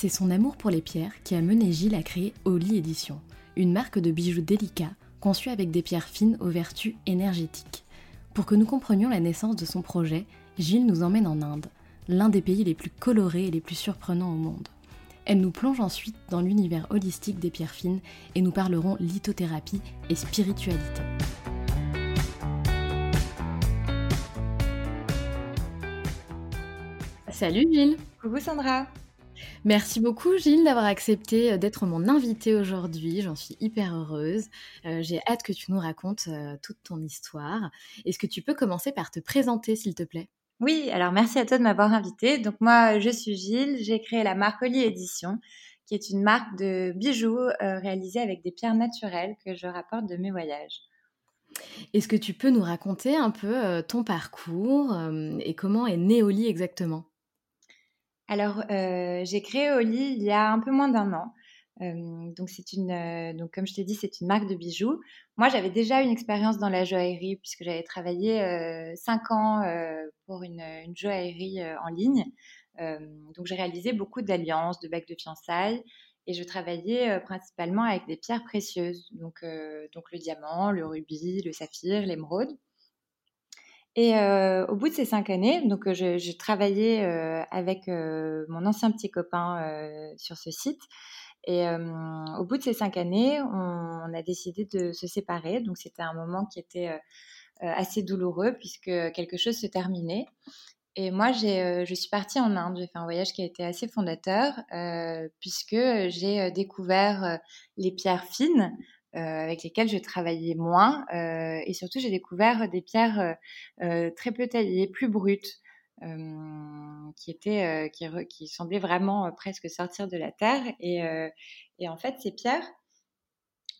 C'est son amour pour les pierres qui a mené Gilles à créer Oli Edition, une marque de bijoux délicats conçue avec des pierres fines aux vertus énergétiques. Pour que nous comprenions la naissance de son projet, Gilles nous emmène en Inde, l'un des pays les plus colorés et les plus surprenants au monde. Elle nous plonge ensuite dans l'univers holistique des pierres fines et nous parlerons lithothérapie et spiritualité. Salut Gilles. Coucou Sandra. Merci beaucoup Gilles d'avoir accepté euh, d'être mon invité aujourd'hui. J'en suis hyper heureuse. Euh, j'ai hâte que tu nous racontes euh, toute ton histoire. Est-ce que tu peux commencer par te présenter s'il te plaît? Oui, alors merci à toi de m'avoir invité. Donc moi je suis Gilles, j'ai créé la marque Oli Édition qui est une marque de bijoux réalisée avec des pierres naturelles que je rapporte de mes voyages. Est-ce que tu peux nous raconter un peu ton parcours et comment est né Oli exactement? Alors, euh, j'ai créé Oli il y a un peu moins d'un an. Euh, donc, c'est une, euh, donc comme je t'ai dit, c'est une marque de bijoux. Moi, j'avais déjà une expérience dans la joaillerie puisque j'avais travaillé cinq ans pour une, joaillerie en ligne. donc, j'ai réalisé beaucoup d'alliances, de bagues de fiançailles et je travaillais principalement avec des pierres précieuses, donc, donc le diamant, le rubis, le saphir, l'émeraude. Et euh, au bout de ces cinq années, donc euh, je, travaillais euh, avec mon ancien petit copain sur ce site. Et au bout de ces cinq années, on, a décidé de se séparer. Donc c'était un moment qui était assez douloureux puisque quelque chose se terminait. Et moi, je suis partie en Inde. J'ai fait un voyage qui a été assez fondateur puisque j'ai découvert les pierres fines avec lesquelles je travaillais moins. Euh, et surtout, j'ai découvert des pierres euh, très peu taillées, plus brutes. qui étaient, qui, qui, semblaient vraiment presque sortir de la terre. Et, et, en fait, ces pierres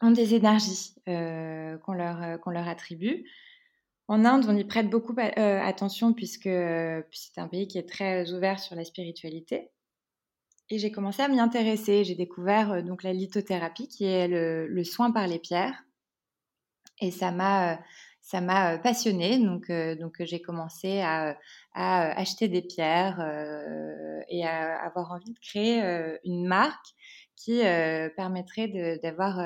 ont des énergies qu'on leur, qu'on leur attribue. En Inde, on y prête beaucoup attention puisque c'est un pays qui est très ouvert sur la spiritualité. Et j'ai commencé à m'y intéresser. J'ai découvert euh, donc la lithothérapie, qui est le, soin par les pierres. Et ça m'a, euh, ça m'a euh, passionnée. Donc, donc j'ai commencé à, acheter des pierres et à avoir envie de créer une marque qui permettrait d'avoir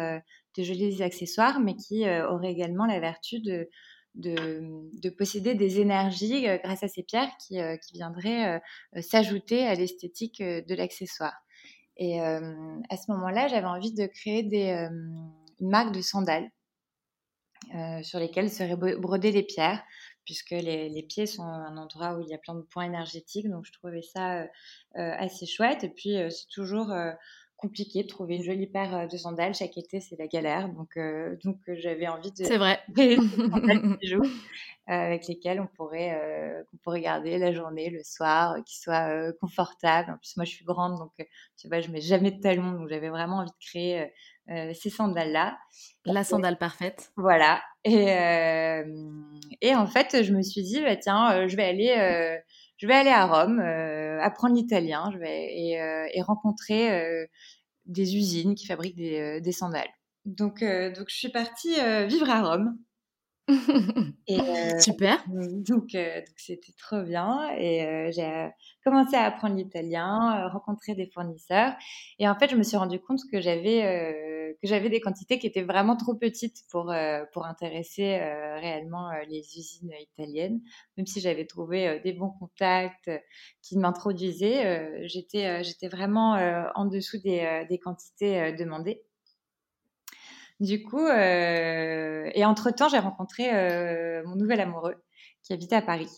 de, jolis accessoires, mais qui aurait également la vertu de, de, posséder des énergies euh, grâce à ces pierres qui, euh, viendraient euh, s'ajouter à l'esthétique de l'accessoire. Et à ce moment-là, j'avais envie de créer des, une marque de sandales sur lesquelles seraient brodées les pierres, puisque les, pieds sont un endroit où il y a plein de points énergétiques. Donc, je trouvais ça assez chouette. Et puis, c'est toujours compliqué de trouver une jolie paire euh, de sandales. Chaque été, c'est la galère. Donc, euh, donc euh, j'avais envie de. C'est vrai. avec lesquels on pourrait, on pourrait garder la journée, le soir, qui soient confortables. En plus, moi, je suis grande, donc tu vois, je mets jamais de talons. Donc, j'avais vraiment envie de créer ces sandales-là. La sandale parfaite. Voilà. Et, et en fait, je me suis dit, bah, tiens, je vais aller je vais aller à Rome, apprendre l'italien, je vais et, et rencontrer des usines qui fabriquent des, des sandales. Donc, donc je suis partie vivre à Rome. Et, euh, Super. Donc, euh, donc c'était trop bien. Et euh, j'ai commencé à apprendre l'italien, rencontrer des fournisseurs. Et en fait, je me suis rendu compte que j'avais que j'avais des quantités qui étaient vraiment trop petites pour pour intéresser réellement les usines italiennes. Même si j'avais trouvé des bons contacts qui m'introduisaient, j'étais j'étais vraiment en dessous des, des quantités demandées. Du coup, euh, et entre-temps, j'ai rencontré euh, mon nouvel amoureux qui habite à Paris.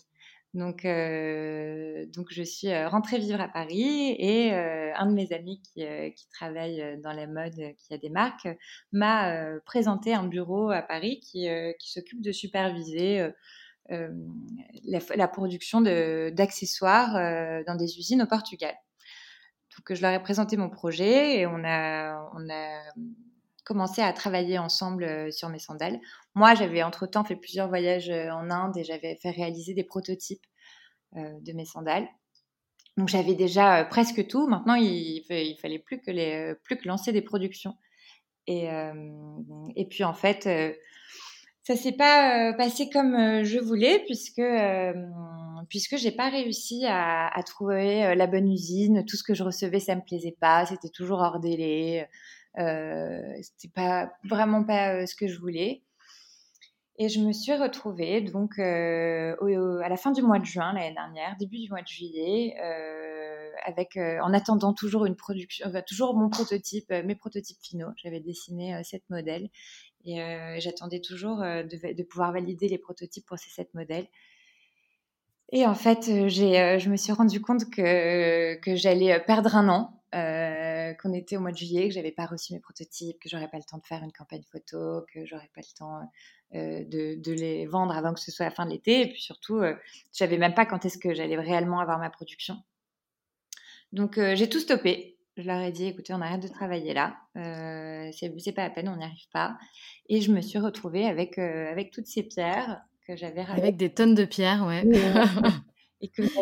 Donc, euh, donc je suis rentrée vivre à Paris et un de mes amis qui, qui, travaille dans la mode, qui a des marques, m'a présenté un bureau à Paris qui, qui s'occupe de superviser la, la, production d'accessoires dans des usines au Portugal. Donc, je leur ai présenté mon projet et on a, on a commencé à travailler ensemble sur mes sandales. Moi, j'avais entre-temps fait plusieurs voyages en Inde et j'avais fait réaliser des prototypes de mes sandales. Donc j'avais déjà presque tout. Maintenant, il, il, fallait plus que, lancer des productions. Et, puis en fait, ça s'est pas passé comme je voulais puisque puisque j'ai pas réussi à, à, trouver la bonne usine. Tout ce que je recevais, ça me plaisait pas. C'était toujours hors délai. Euh, C'était pas vraiment pas euh, ce que je voulais. Et je me suis retrouvée donc euh, à la fin du mois de juin l'année dernière, début du mois de juillet, avec en attendant toujours une production, toujours mon prototype, mes prototypes finaux. J'avais dessiné sept modèles et j'attendais toujours de, pouvoir valider les prototypes pour ces sept modèles. Et en fait, j'ai, je me suis rendu compte que que j'allais perdre un an euh, qu'on était au mois de juillet, que j'avais pas reçu mes prototypes, que j'aurais pas le temps de faire une campagne photo, que j'aurais pas le temps euh, de, les vendre avant que ce soit la fin de l'été, et puis surtout, euh, je savais même pas quand est-ce que j'allais réellement avoir ma production. Donc j'ai tout stoppé. Je leur ai dit, écoutez, on arrête de travailler là, c'est pas la peine, on n'y arrive pas. Et je me suis retrouvée avec avec toutes ces pierres que j'avais. Avec des tonnes de pierres, ouais.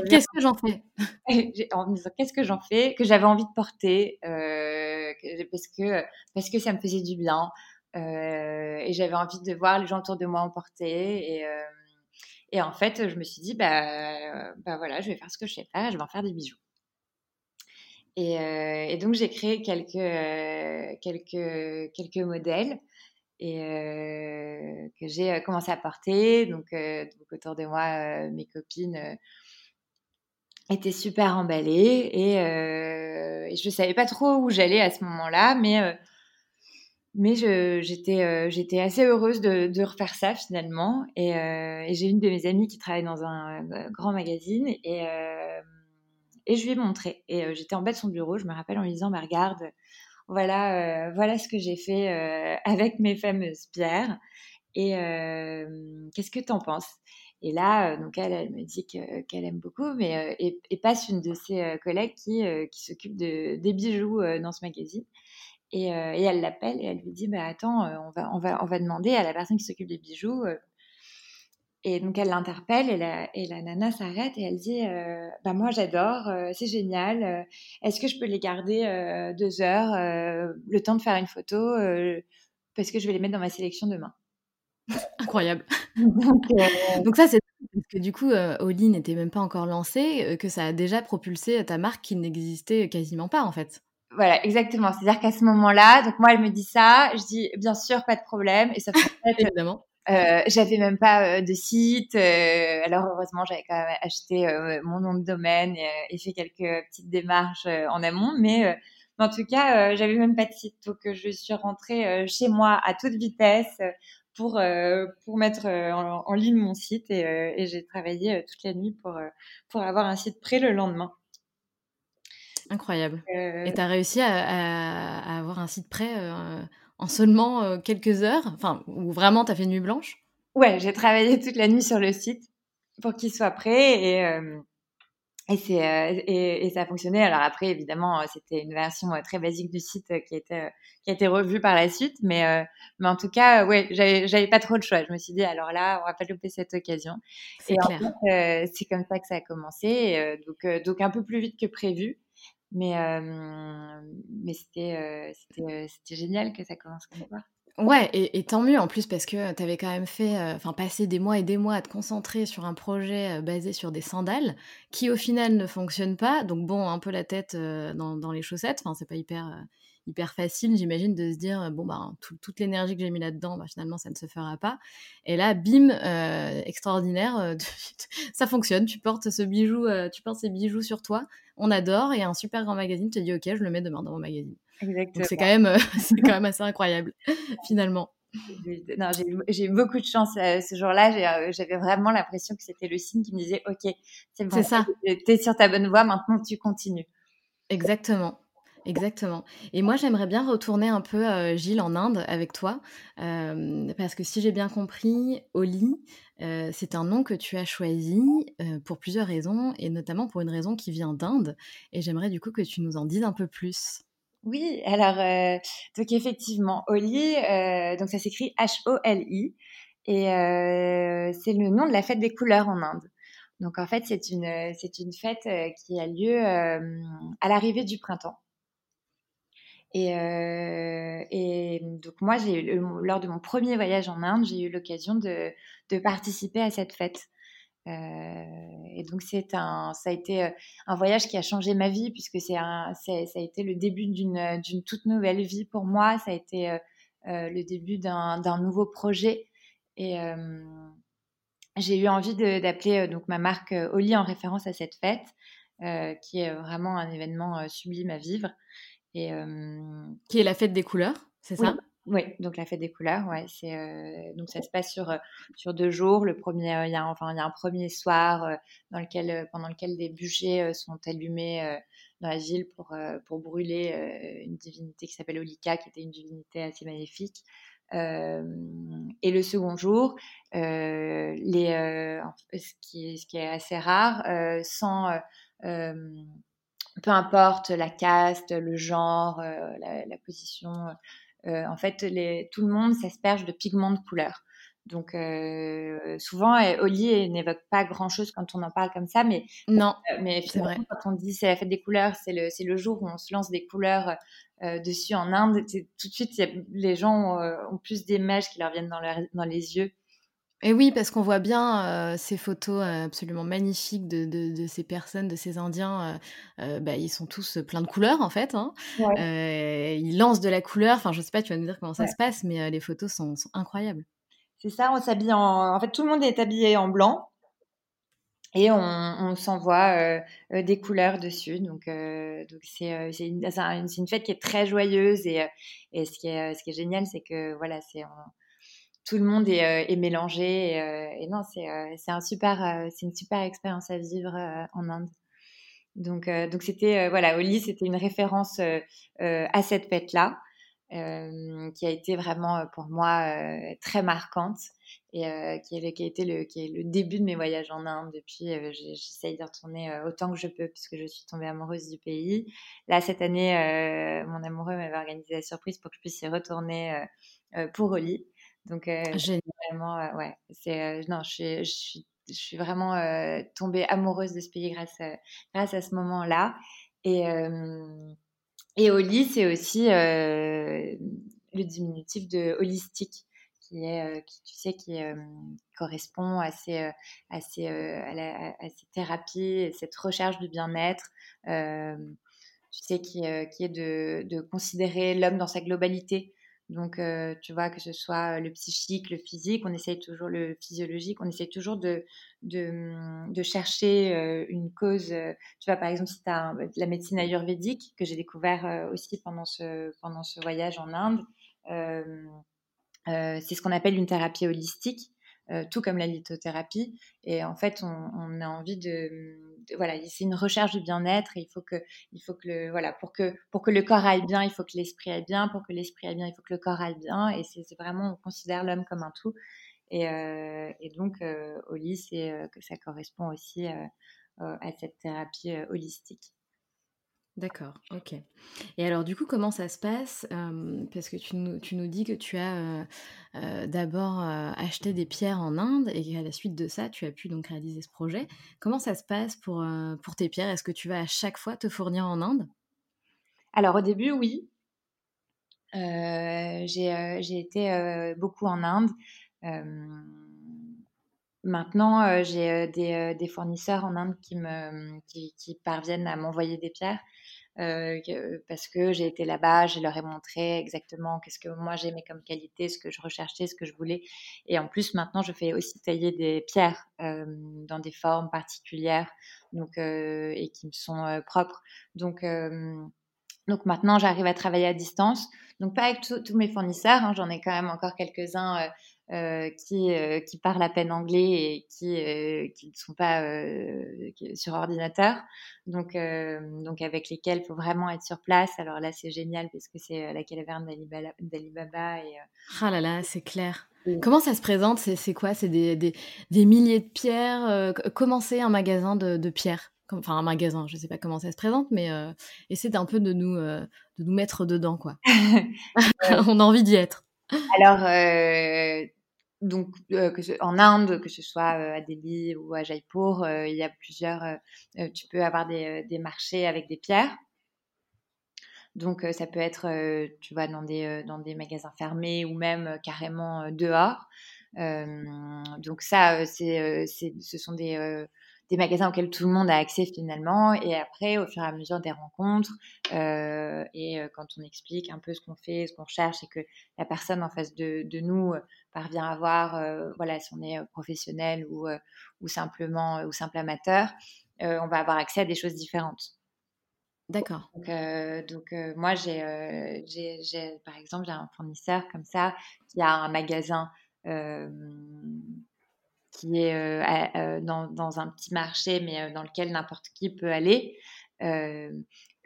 qu'est-ce que j'en fais? En me disant qu'est-ce que j'en fais, que j'avais envie de porter, euh, parce que parce que ça me faisait du bien euh, et j'avais envie de voir les gens autour de moi en porter et euh, et en fait je me suis dit bah bah voilà je vais faire ce que je sais faire, je vais en faire des bijoux. Et, et donc j'ai créé quelques quelques quelques modèles et que j'ai commencé à porter. Donc, autour de moi, mes copines était super emballée et, je ne savais pas trop où j'allais à ce moment-là, mais, mais j'étais assez heureuse de, refaire ça finalement. Et, et j'ai une de mes amies qui travaille dans un grand magazine et, et je lui ai montré. Et j'étais en bas de son bureau, je me rappelle en lui disant, bah, regarde, voilà, voilà ce que j'ai fait avec mes fameuses pierres. Et qu'est-ce que tu en penses? Et là, euh, donc elle, elle me dit qu'elle aime beaucoup, mais euh, et, passe une de ses euh, collègues qui, qui s'occupe de, des bijoux dans ce magazine. Et, elle l'appelle et elle lui dit bah attends, on va demander à la personne qui s'occupe des bijoux. Et donc elle l'interpelle et la, et la nana s'arrête et elle dit bah moi j'adore, c'est génial. Est-ce que je peux les garder deux heures, le temps de faire une photo, parce que je vais les mettre dans ma sélection demain. Incroyable. Donc, ça, c'est parce que du coup, euh, Oli n'était même pas encore lancé, euh, que ça a déjà propulsé ta marque qui n'existait quasiment pas en fait. Voilà, exactement. C'est-à-dire qu'à ce moment-là, donc moi, elle me dit ça, je dis bien sûr, pas de problème, et ça fait évidemment. Euh, j'avais même pas de site, alors heureusement j'avais quand même acheté mon nom de domaine et, fait quelques petites démarches en amont, mais en tout cas j'avais même pas de site, donc je suis rentrée chez moi à toute vitesse pour, euh, pour mettre euh, en, ligne mon site et, euh, et j'ai travaillé toute la nuit pour, pour avoir un site prêt le lendemain. Incroyable. Et tu as réussi à, à, avoir un site prêt en seulement quelques heures Enfin, ou vraiment tu as fait nuit blanche? Ouais, j'ai travaillé toute la nuit sur le site pour qu'il soit prêt et, et, c'est, euh, et, et, ça a fonctionné. Alors après, évidemment, euh, c'était une version euh, très basique du site qui, était, qui a été revue par la suite. Mais, mais en tout cas, ouais, j'avais, pas trop le choix. Je me suis dit, alors là, on va pas louper cette occasion. C'est clair. En fait, c'est comme ça que ça a commencé. donc, donc un peu plus vite que prévu. Mais, mais c'était, génial que ça commence comme ça. Ouais, et, tant mieux en plus parce que tu avais quand même fait, enfin, des mois et des mois à te concentrer sur un projet basé sur des sandales qui au final ne fonctionnent pas. Donc bon, un peu la tête euh, dans, les chaussettes. Enfin, c'est pas hyper, hyper facile, j'imagine, de se dire bon bah toute l'énergie que j'ai mis là-dedans, bah, finalement ça ne se fera pas. Et là, bim, extraordinaire, ça fonctionne. Tu portes ce bijou, tu portes ces bijoux sur toi. On adore et un super grand magazine te dit ok, je le mets demain dans mon magazine. Donc c'est quand même, euh, c'est quand même assez incroyable finalement. Non, j'ai eu beaucoup de chance euh, ce jour-là. Euh, j'avais vraiment l'impression que c'était le signe qui me disait OK, c'est bon, ça. es sur ta bonne voie, maintenant tu continues. Exactement. Exactement. Et moi, j'aimerais bien retourner un peu, Gilles, en Inde avec toi, parce que si j'ai bien compris, Oli, c'est un nom que tu as choisi pour plusieurs raisons, et notamment pour une raison qui vient d'Inde. Et j'aimerais du coup que tu nous en dises un peu plus. Oui, alors euh, donc effectivement, Oli, euh, donc ça s'écrit H-O-L-I et euh, c'est le nom de la fête des couleurs en Inde. Donc en fait, c'est une c'est une fête qui a lieu à l'arrivée du printemps. Et, et donc moi, lors de mon premier voyage en Inde, j'ai eu l'occasion de, participer à cette fête. Euh, et donc c'est un, ça a été euh, un voyage qui a changé ma vie puisque c'est ça a été le début d'une, toute nouvelle vie pour moi. Ça a été euh, le début d'un nouveau projet et j'ai eu envie d'appeler donc ma marque Oli en référence à cette fête, qui est vraiment un événement sublime à vivre. Et, qui est la fête des couleurs, c'est ça? oui, donc la fête des couleurs, ouais, c'est euh, donc ça se passe sur sur deux jours. Le premier, euh, il y a enfin il y a un premier soir dans lequel pendant lequel des bûchers sont allumés dans la ville pour pour brûler une divinité qui s'appelle Olika, qui était une divinité assez magnifique. et le second jour, les ce qui est ce qui est assez rare, sans peu importe la caste, le genre, la, la, position euh, en fait, les, tout le monde s'asperge de pigments de couleur. Donc euh, souvent, Oli n'évoque pas grand-chose quand on en parle comme ça, mais non, euh, mais finalement, quand on dit c'est la fête des couleurs, c'est le, le jour où on se lance des couleurs dessus en Inde. Tout de suite, les gens ont, plus d'images qui leur viennent dans, dans les yeux. Et oui, parce qu'on voit bien ces photos absolument magnifiques de, de, ces personnes, de ces Indiens. bah, ils sont tous pleins de couleurs, en fait. Hein. ils lancent de la couleur. Enfin, je sais pas, tu vas nous dire comment ça se passe, mais les photos sont, incroyables. C'est ça, on s'habille en... En fait, tout le monde est habillé en blanc. Et on, s'envoie des couleurs dessus. Donc, donc c'est une, une, fête qui est très joyeuse. Et, et ce, qui est, ce qui est génial, c'est que voilà, c'est tout le monde est, euh, est mélangé. Et, euh, non, c'est euh, un super, c'est une super expérience à vivre en Inde. Donc, donc c'était voilà, Oli, c'était une référence à cette fête-là. qui a été vraiment pour moi très marquante et qui, est, qui, a été le, qui est le début de mes voyages en Inde. Depuis, j'essaye d'y retourner autant que je peux puisque je suis tombée amoureuse du pays. Là, cette année, mon amoureux m'avait organisé la surprise pour que je puisse y retourner pour Oli. Donc, euh, vraiment, euh, ouais, c'est, euh, non, je, suis, je suis vraiment tombée amoureuse de ce pays grâce à, grâce à ce moment-là. Et, et Oli, c'est aussi le diminutif de holistique qui est, qui, tu sais, qui correspond à ces, à ces, à, ces thérapies, cette recherche du bien-être. tu sais, qui, qui est de, de considérer l'homme dans sa globalité. Donc, euh, tu vois, que ce soit le psychique, le physique, on essaye toujours le physiologique, on essaye toujours de, de, chercher euh, une cause. Euh, tu vois, par exemple, si tu as la médecine ayurvédique, que j'ai découvert aussi pendant ce, pendant ce voyage en Inde, c'est ce qu'on appelle une thérapie holistique. tout comme la lithothérapie. Et en fait, on, a envie de, voilà, c'est une recherche du bien-être. Il faut que, il faut que le, voilà, pour que, pour que le corps aille bien, il faut que l'esprit aille bien. Pour que l'esprit aille bien, il faut que le corps aille bien. Et c'est vraiment, on considère l'homme comme un tout. Et, et donc, au lit, c'est que ça correspond aussi à cette thérapie holistique. D'accord, ok. Et alors du coup, comment ça se passe Parce que tu nous, tu nous dis que tu as d'abord acheté des pierres en Inde et qu'à la suite de ça, tu as pu donc réaliser ce projet. Comment ça se passe pour, pour tes pierres? Est-ce que tu vas à chaque fois te fournir en Inde? Alors au début, oui. j'ai été beaucoup en Inde. Maintenant, j'ai des, des, fournisseurs en Inde qui, me, qui parviennent à m'envoyer des pierres. Euh, parce que j'ai été là-bas, je leur ai montré exactement qu'est-ce que moi j'aimais comme qualité, ce que je recherchais, ce que je voulais. Et en plus, maintenant, je fais aussi tailler des pierres euh, dans des formes particulières, donc euh, et qui me sont propres. Donc donc maintenant, j'arrive à travailler à distance. Donc pas avec tous mes fournisseurs, hein, j'en ai quand même encore quelques-uns euh, qui, euh, qui parlent à peine anglais et qui, euh, qui ne sont pas sur ordinateur, donc, donc avec lesquels il faut vraiment être sur place. Alors là, c'est génial parce que c'est la caverne d'Alibaba. Et, Ah là là, c'est clair. Comment ça se présente? C'est quoi? C'est des, des, des, milliers de pierres Comment c'est un magasin de, de pierres? Enfin, un magasin, je ne sais pas comment ça se présente, mais essaie un peu de nous, de nous mettre dedans, quoi. On a envie d'y être. Alors, euh, donc, euh, que en Inde, que ce soit euh, à Delhi ou à Jaipur, il y a plusieurs. tu peux avoir des, des, marchés avec des pierres. Donc, ça peut être, tu vois, dans des, dans des magasins fermés ou même carrément dehors. donc, ça, c'est, ce sont des des magasins auxquels tout le monde a accès finalement. Et après, au fur et à mesure des rencontres, euh, et euh, quand on explique un peu ce qu'on fait, ce qu'on cherche, et que la personne en face de, nous euh, parvient à voir, voilà, si on est professionnel ou, ou simplement ou simple amateur, on va avoir accès à des choses différentes. D'accord. Donc, donc moi, j'ai, par exemple, j'ai un fournisseur comme ça qui a un magasin qui est euh, euh, dans, dans, un petit marché, mais euh, dans lequel n'importe qui peut aller.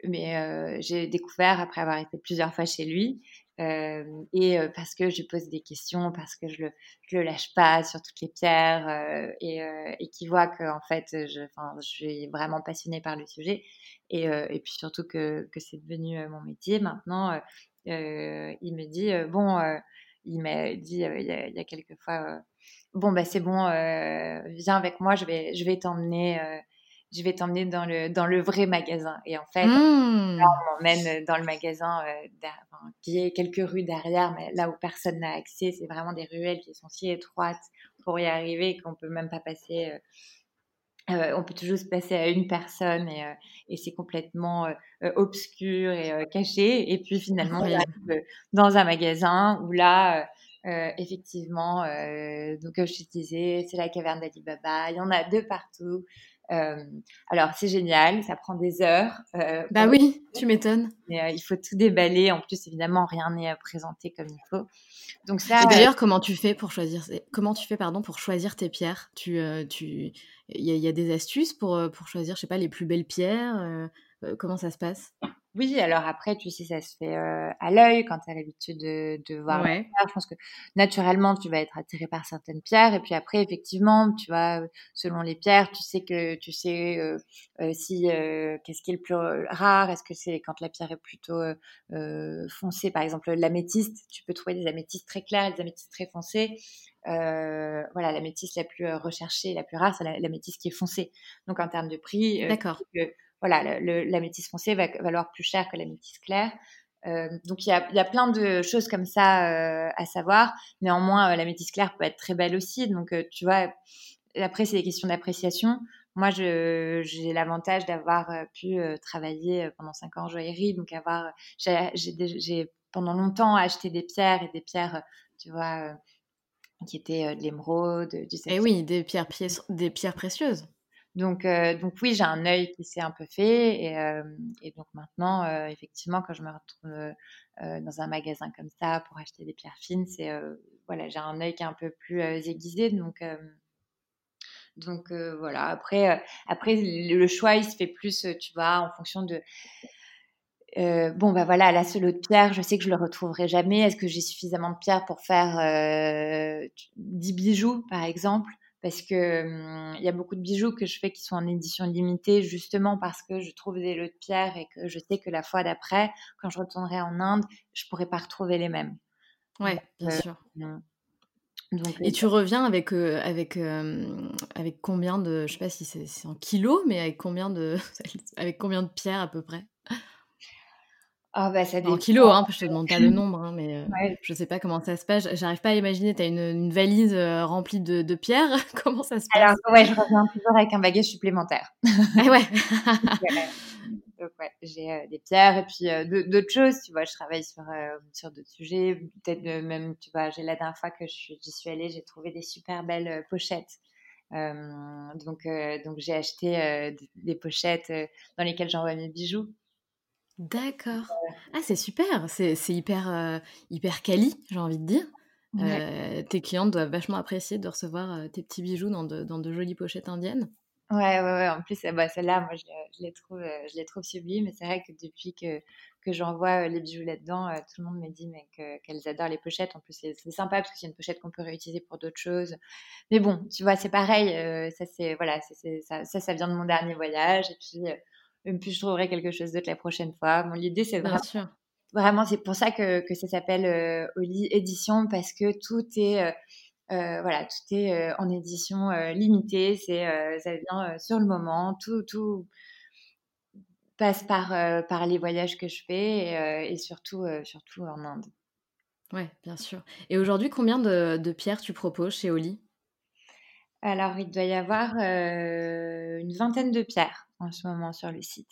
mais j'ai découvert, après avoir été plusieurs fois chez lui, et parce que je pose des questions, parce que je le, je le lâche pas sur toutes les pierres, et, et qui voit que en fait, je, je suis vraiment passionnée par le sujet, et, et puis surtout que, que c'est devenu mon métier maintenant. il me dit bon, il m'a dit il y, a, il y a quelques fois bon bah c'est bon, euh, viens avec moi, je vais, je vais t'emmener, euh, je vais t'emmener dans le dans le vrai magasin. Et en fait, mmh. on m'emmène dans le magasin euh, qui est quelques rues derrière, mais là où personne n'a accès, c'est vraiment des ruelles qui sont si étroites pour y arriver qu'on peut même pas passer. on peut toujours se passer à une personne et, et c'est complètement obscur et caché. Et puis finalement, on arrive dans un magasin où là, euh, effectivement, euh, donc comme je te disais, c'est la caverne d'Alibaba. Il y en a deux partout. Euh, alors c'est génial, ça prend des heures. bah oui, tu m'étonnes. Mais il faut tout déballer. En plus, évidemment, rien n'est présenté comme il faut. Donc ça. Et d'ailleurs, comment tu fais pour choisir Comment tu fais, pardon, pour choisir tes pierres? Tu, tu, il y, y, a des astuces pour pour choisir, je sais pas, les plus belles pierres. comment ça se passe? Oui, alors après, tu sais, ça se fait euh, à l'œil quand tu as l'habitude de, de voir ouais. Je pense que naturellement, tu vas être attiré par certaines pierres. Et puis après, effectivement, tu vois, selon les pierres, tu sais que tu sais euh, euh, si qu'est-ce qui est le plus rare? Est-ce que c'est quand la pierre est plutôt foncée, par exemple l'améthyste, tu peux trouver des améthystes très clairs des améthystes très foncés. voilà, l'améthyste la plus recherchée, la plus rare, c'est l'améthyste qui est foncée. Donc en termes de prix, d'accord voilà, la métisse foncée va valoir plus cher que la métisse claire. Euh, donc il y a, y a, plein de choses comme ça euh, à savoir. Néanmoins, euh, la métisse claire peut être très belle aussi. Donc euh, tu vois, après c'est des questions d'appréciation. Moi, j'ai l'avantage d'avoir euh, pu travailler pendant cinq ans en joaillerie, donc avoir, j'ai pendant longtemps acheté des pierres et des pierres, tu vois, qui étaient de l'émeraude, du. Et eh oui, des pierres, des pierres précieuses. Donc, euh, donc oui, j'ai un œil qui s'est un peu fait. Et, euh, donc maintenant, euh, effectivement, quand je me retrouve dans un magasin comme ça pour acheter des pierres fines, c'est voilà, j'ai un œil qui est un peu plus aiguisé. Donc, voilà. Après, le choix, il se fait plus, tu vois, en fonction de. bon, bah voilà, la seule autre pierre, je sais que je le retrouverai jamais. Est-ce que j'ai suffisamment de pierres pour faire 10 bijoux, par exemple? Parce que hum, il y a beaucoup de bijoux que je fais qui sont en édition limitée justement parce que je trouve des lots de pierres et que je sais que la fois d'après, quand je retournerai en Inde, je pourrai pas retrouver les mêmes. Ouais, bien sûr. Hum, et tu reviens avec, avec, avec combien de, je sais pas si c'est en kilos, mais avec combien de, avec combien de pierres à peu près? Oh bah ça en kilos, hein, je te demande pas le nombre, hein, mais je je sais pas comment ça se passe. J'arrive pas à imaginer, tu as une, une, valise remplie de, de, pierres, comment ça se passe? Alors ouais, je reviens toujours avec un bagage supplémentaire. ah ouais Donc ouais, j'ai euh, des pierres et puis euh, d'autres choses, tu vois, je travaille sur, euh, sur d'autres sujets, peut-être même, tu vois, j'ai la dernière fois que j'y suis, allée, j'ai trouvé des super belles pochettes. donc donc j'ai acheté des pochettes dans lesquelles j'envoie mes bijoux. D'accord. Ah, c'est super, c'est hyper, hyper quali, j'ai envie de dire. tes clientes doivent vachement apprécier de recevoir tes petits bijoux dans de, dans de jolies pochettes indiennes. Ouais, ouais, ouais. En plus, bah, celle-là, moi, je, je, les trouve, euh, je les trouve sublimes. Mais c'est vrai que depuis que, que j'envoie euh, les bijoux là-dedans, euh, tout le monde me dit mais qu'elles adorent les pochettes. En plus, c'est sympa parce que c'est une pochette qu'on peut réutiliser pour d'autres choses. Mais bon, tu vois, c'est pareil. ça, c'est voilà, ça, ça, ça, vient de mon dernier voyage. Et puis, et puis je trouverai quelque chose d'autre la prochaine fois. Bon, l'idée, c'est vraiment, vraiment, c'est pour ça que, que ça s'appelle Oli Édition parce que tout est euh, voilà, tout est euh, en édition euh, limitée, c'est ça vient sur le moment, tout, tout passe par, par les voyages que je fais et, surtout, surtout en Inde. Ouais, bien sûr. Et aujourd'hui, combien de, pierres tu proposes chez Oli? Alors, il doit y avoir une vingtaine de pierres en ce moment sur le site.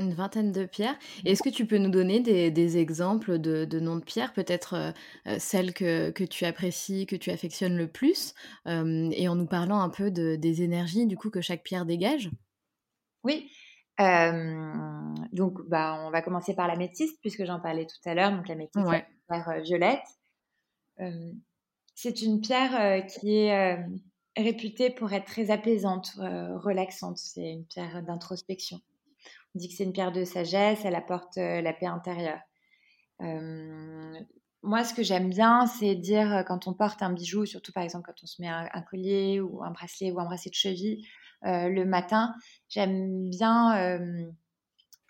Une vingtaine de pierres. Est-ce que tu peux nous donner des, exemples de, noms de pierres, peut-être euh, euh, celles que, tu apprécies, que tu affectionnes le plus, euh, et en nous parlant un peu des énergies du coup que chaque pierre dégage? Oui. donc, bah, on va commencer par la métiste, puisque j'en parlais tout à l'heure. Donc, la métiste, c'est une pierre violette. c'est une pierre qui est réputée pour être très apaisante, relaxante. C'est une pierre d'introspection. On dit que c'est une pierre de sagesse, elle apporte euh, la paix intérieure. Euh, moi, ce que j'aime bien, c'est dire euh, quand on porte un bijou, surtout par exemple quand on se met un, collier ou un bracelet ou un bracelet de cheville le matin, j'aime bien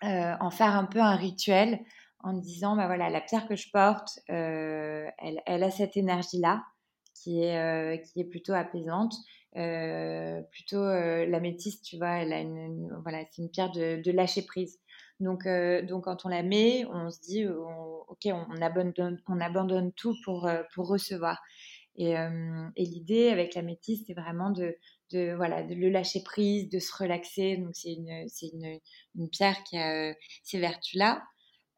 en faire un peu un rituel en disant, bah voilà, la pierre que je porte, elle, a cette énergie-là qui est, qui est plutôt apaisante. Euh, plutôt euh, la métisse, tu vois, elle a une, voilà, c'est une pierre de, lâcher prise. Donc, euh, donc quand on la met, on se dit, ok, on abandonne, on abandonne tout pour, pour recevoir. Et, et l'idée avec la métisse, c'est vraiment de, de, voilà, de le lâcher prise, de se relaxer. Donc c'est une, une, une, pierre qui a ces vertus-là. Euh,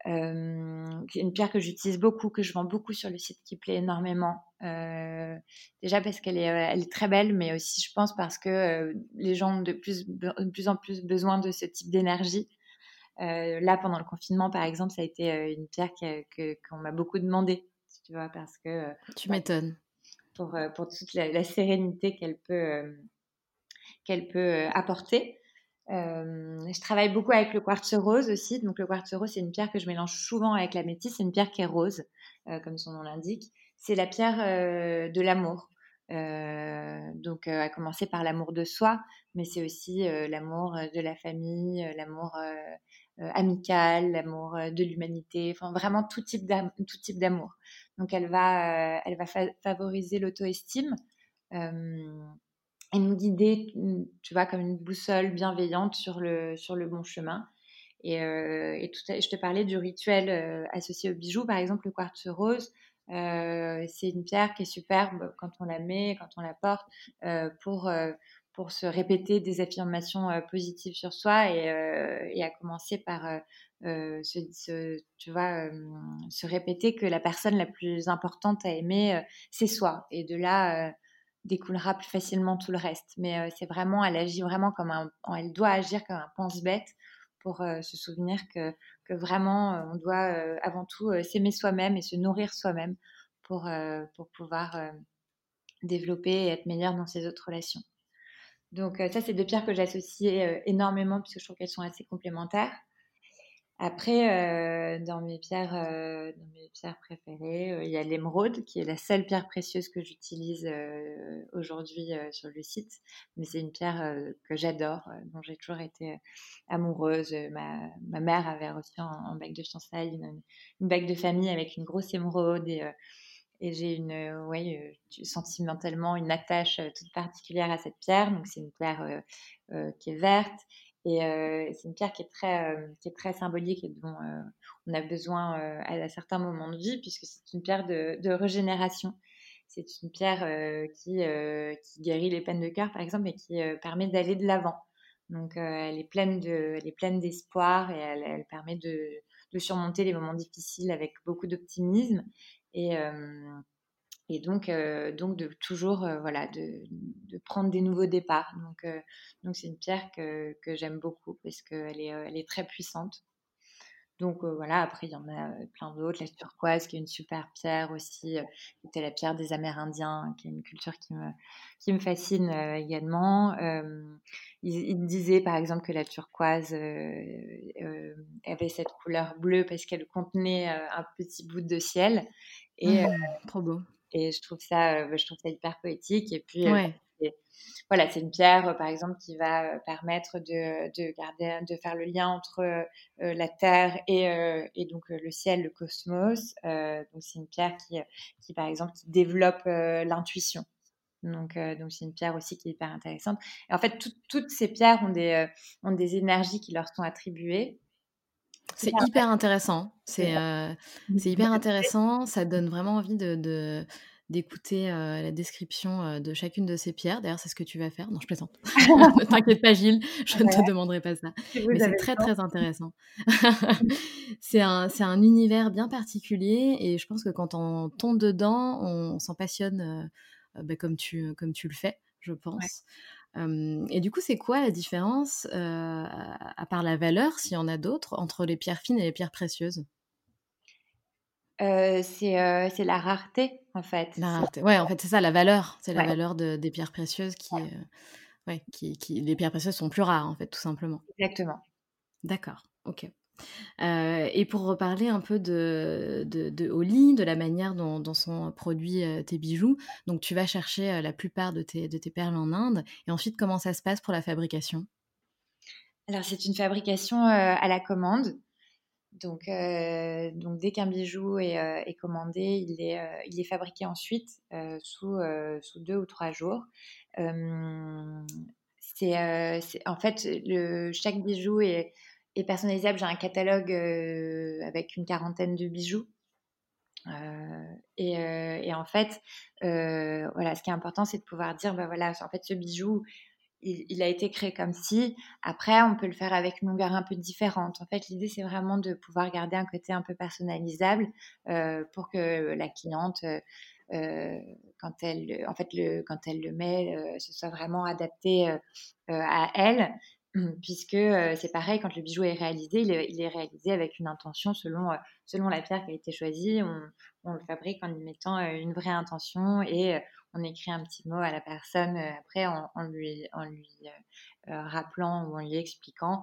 une pierre que j'utilise beaucoup, que je vends beaucoup sur le site, qui plaît énormément. Euh, déjà parce qu'elle est, euh, elle est très belle, mais aussi je pense parce que les gens ont de plus, de plus en plus besoin de ce type d'énergie. là, pendant le confinement, par exemple, ça a été une pierre qu'on m'a beaucoup demandé, tu vois, parce que... tu m'étonnes. Pour, pour toute la, la sérénité qu'elle peut, qu'elle peut apporter. Euh, je travaille beaucoup avec le quartz rose aussi. Donc le quartz rose, c'est une pierre que je mélange souvent avec la métisse. C'est une pierre qui est rose, euh, comme son nom l'indique. C'est la pierre euh, de l'amour. donc à commencer par l'amour de soi, mais c'est aussi l'amour de la famille, l'amour amical, l'amour de l'humanité. Enfin vraiment tout type d'amour. Donc elle va, elle va favoriser l'auto-estime et nous guider, mmh, tu vois, comme une boussole bienveillante sur le, sur le bon chemin. Et, euh, tout je te parlais du rituel euh, associé au bijou, par exemple le quartz rose. Euh, c'est une pierre qui est superbe quand on la met, quand on la porte, pour, pour se répéter des affirmations positives sur soi et, et à commencer par se, se, tu vois, se répéter que la personne la plus importante à aimer, c'est soi. Et de là découlera plus facilement tout le reste. Mais euh, c'est vraiment, elle agit vraiment comme un, elle doit agir comme un pense-bête pour euh, se souvenir que, que vraiment, euh, on doit avant tout s'aimer soi-même et se nourrir soi-même pour, pour pouvoir développer et être meilleur dans ses autres relations. Donc ça, c'est deux pierres que j'associe énormément puisque je trouve qu'elles sont assez complémentaires. Après, dans, mes pierres, dans mes pierres préférées, il y a l'émeraude, qui est la seule pierre précieuse que j'utilise aujourd'hui sur le site. Mais c'est une pierre que j'adore, dont j'ai toujours été amoureuse. Ma, ma, mère avait reçu en, bague de fiançailles une, une, bague de famille avec une grosse émeraude et j'ai une, euh, euh, sentimentalement une attache euh, toute particulière à cette pierre. Donc c'est une pierre qui est verte et c'est une pierre qui est très, très symbolique et dont on a besoin à, certains moments de vie puisque c'est une pierre de, régénération. C'est une pierre qui, guérit les peines de cœur, par exemple, et qui permet d'aller de l'avant. Donc, elle est pleine d'espoir et elle, permet de, surmonter les moments difficiles avec beaucoup d'optimisme. Et donc, donc de toujours voilà, de, de, prendre des nouveaux départs. Donc, donc c'est une pierre que, que j'aime beaucoup parce qu'elle est, elle est très puissante. Donc voilà, après il y en a plein d'autres. La turquoise qui est une super pierre aussi, c'était la pierre des Amérindiens, qui est une culture qui me, qui me fascine également. il, il, disait par exemple que la turquoise avait cette couleur bleue parce qu'elle contenait un petit bout de ciel. Et, mmh, trop beau. Et je trouve ça, je trouve ça hyper poétique. Et puis, voilà, c'est une pierre, par exemple, qui va permettre de, de, garder, de faire le lien entre la Terre et, et donc le ciel, le cosmos. donc, c'est une pierre qui, qui, par exemple, qui développe l'intuition. Donc, donc c'est une pierre aussi qui est hyper intéressante. Et en fait, toutes ces pierres ont des, ont des énergies qui leur sont attribuées. C'est hyper intéressant. C'est euh, hyper intéressant. Ça donne vraiment envie de, d'écouter euh, la description euh, de chacune de ces pierres. D'ailleurs, c'est ce que tu vas faire. Non, je plaisante. ne t'inquiète pas, Gilles, je ne te demanderai pas ça. Mais c'est très, très intéressant. c'est un, un, univers bien particulier et je pense que quand on tombe dedans, on, s'en passionne bah, comme, tu, comme tu le fais, je pense et du coup, c'est quoi la différence, à part la valeur, s'il y en a d'autres, entre les pierres fines et les pierres précieuses? C'est la rareté, en fait. La rareté, ouais, en fait, c'est ça, la valeur. C'est la valeur des pierres précieuses qui, ouais, qui, qui, Les pierres précieuses sont plus rares, en fait, tout simplement. Exactement. D'accord, ok. Euh, et pour reparler un peu de, Oli, de la manière dont, sont produits euh, tes bijoux, donc tu vas chercher euh, la plupart de tes, perles en Inde, et ensuite comment ça se passe pour la fabrication? Alors c'est une fabrication à la commande. Donc, donc dès qu'un bijou est, est, commandé, il est, il est fabriqué ensuite sous, sous deux ou trois jours. c'est en fait le, chaque bijou est personnalisable, j'ai un catalogue euh, avec une quarantaine de bijoux. Euh, et, euh, et, en fait, voilà, ce qui est important, c'est de pouvoir dire, bah voilà, en fait, ce bijou, il, a été créé comme si. Après, on peut le faire avec une longueur un peu différente. En fait, l'idée, c'est vraiment de pouvoir garder un côté un peu personnalisable pour que la cliente, quand elle, en fait, le, quand elle le met, ce soit vraiment adapté à elle puisque c'est pareil, quand le bijou est réalisé, il est, réalisé avec une intention selon, selon la pierre qui a été choisie. On, le fabrique en y mettant une vraie intention et on écrit un petit mot à la personne après en, lui, en lui rappelant ou en lui expliquant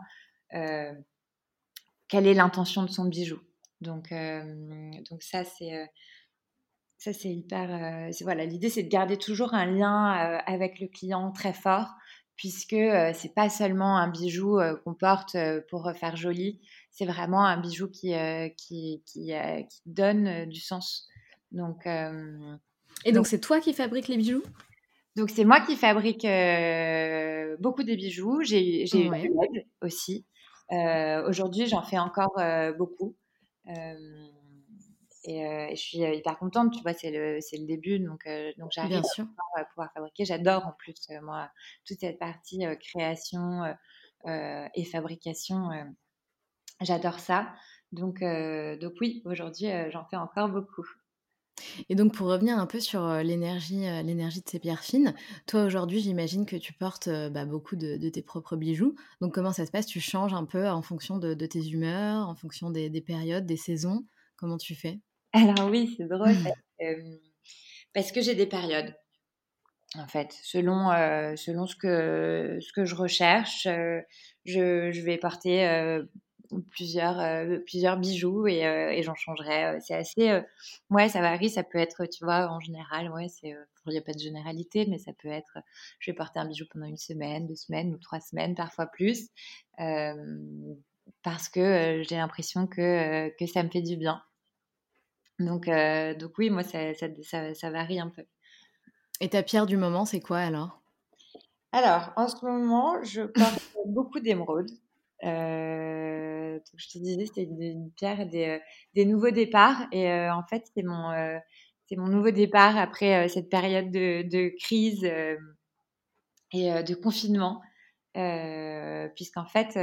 quelle est l'intention de son bijou. Donc, donc ça, c'est... ça, c'est hyper. voilà, l'idée, c'est de garder toujours un lien avec le client très fort puisque c'est pas seulement un bijou qu'on porte pour faire joli, c'est vraiment un bijou qui, qui, qui, qui, donne du sens. Donc, Et donc, c'est toi qui fabriques les bijoux? Donc, c'est moi qui fabrique beaucoup des bijoux. J'ai j'ai ouais. aussi. Aujourd'hui, j'en fais encore beaucoup. Euh, et, je suis euh, hyper contente, tu vois, c'est le, c'est le début, donc, euh, donc j'arrive à pouvoir, fabriquer. J'adore en plus, moi, toute cette partie création et fabrication, j'adore ça. Donc, donc oui, aujourd'hui, j'en fais encore beaucoup. Et donc pour revenir un peu sur l'énergie, l'énergie de ces pierres fines, toi aujourd'hui j'imagine que tu portes bah, beaucoup de, tes propres bijoux. Donc comment ça se passe? Tu changes un peu en fonction de, tes humeurs, en fonction des, des, périodes, des saisons? Comment tu fais? Alors oui, c'est drôle parce, que j'ai des périodes. En fait, selon, selon ce, que, ce que je recherche, je, je, vais porter plusieurs, plusieurs bijoux et, et j'en changerai. C'est assez, ouais, ça varie. Ça peut être, tu vois, en général, ouais, c'est, il n'y a pas de généralité, mais ça peut être, je vais porter un bijou pendant une semaine, deux semaines ou trois semaines, parfois plus, parce que j'ai l'impression que, que ça me fait du bien. Donc, donc oui, moi, ça, ça, ça varie un peu. Et ta pierre du moment, c'est quoi alors? Alors, en ce moment, je porte beaucoup d'émeraudes. Euh, je te disais, c'était une pierre des, euh, des nouveaux départs. Et euh, en fait, c'est mon, c'est mon nouveau départ après cette période de, de crise et de confinement. Puisqu'en fait,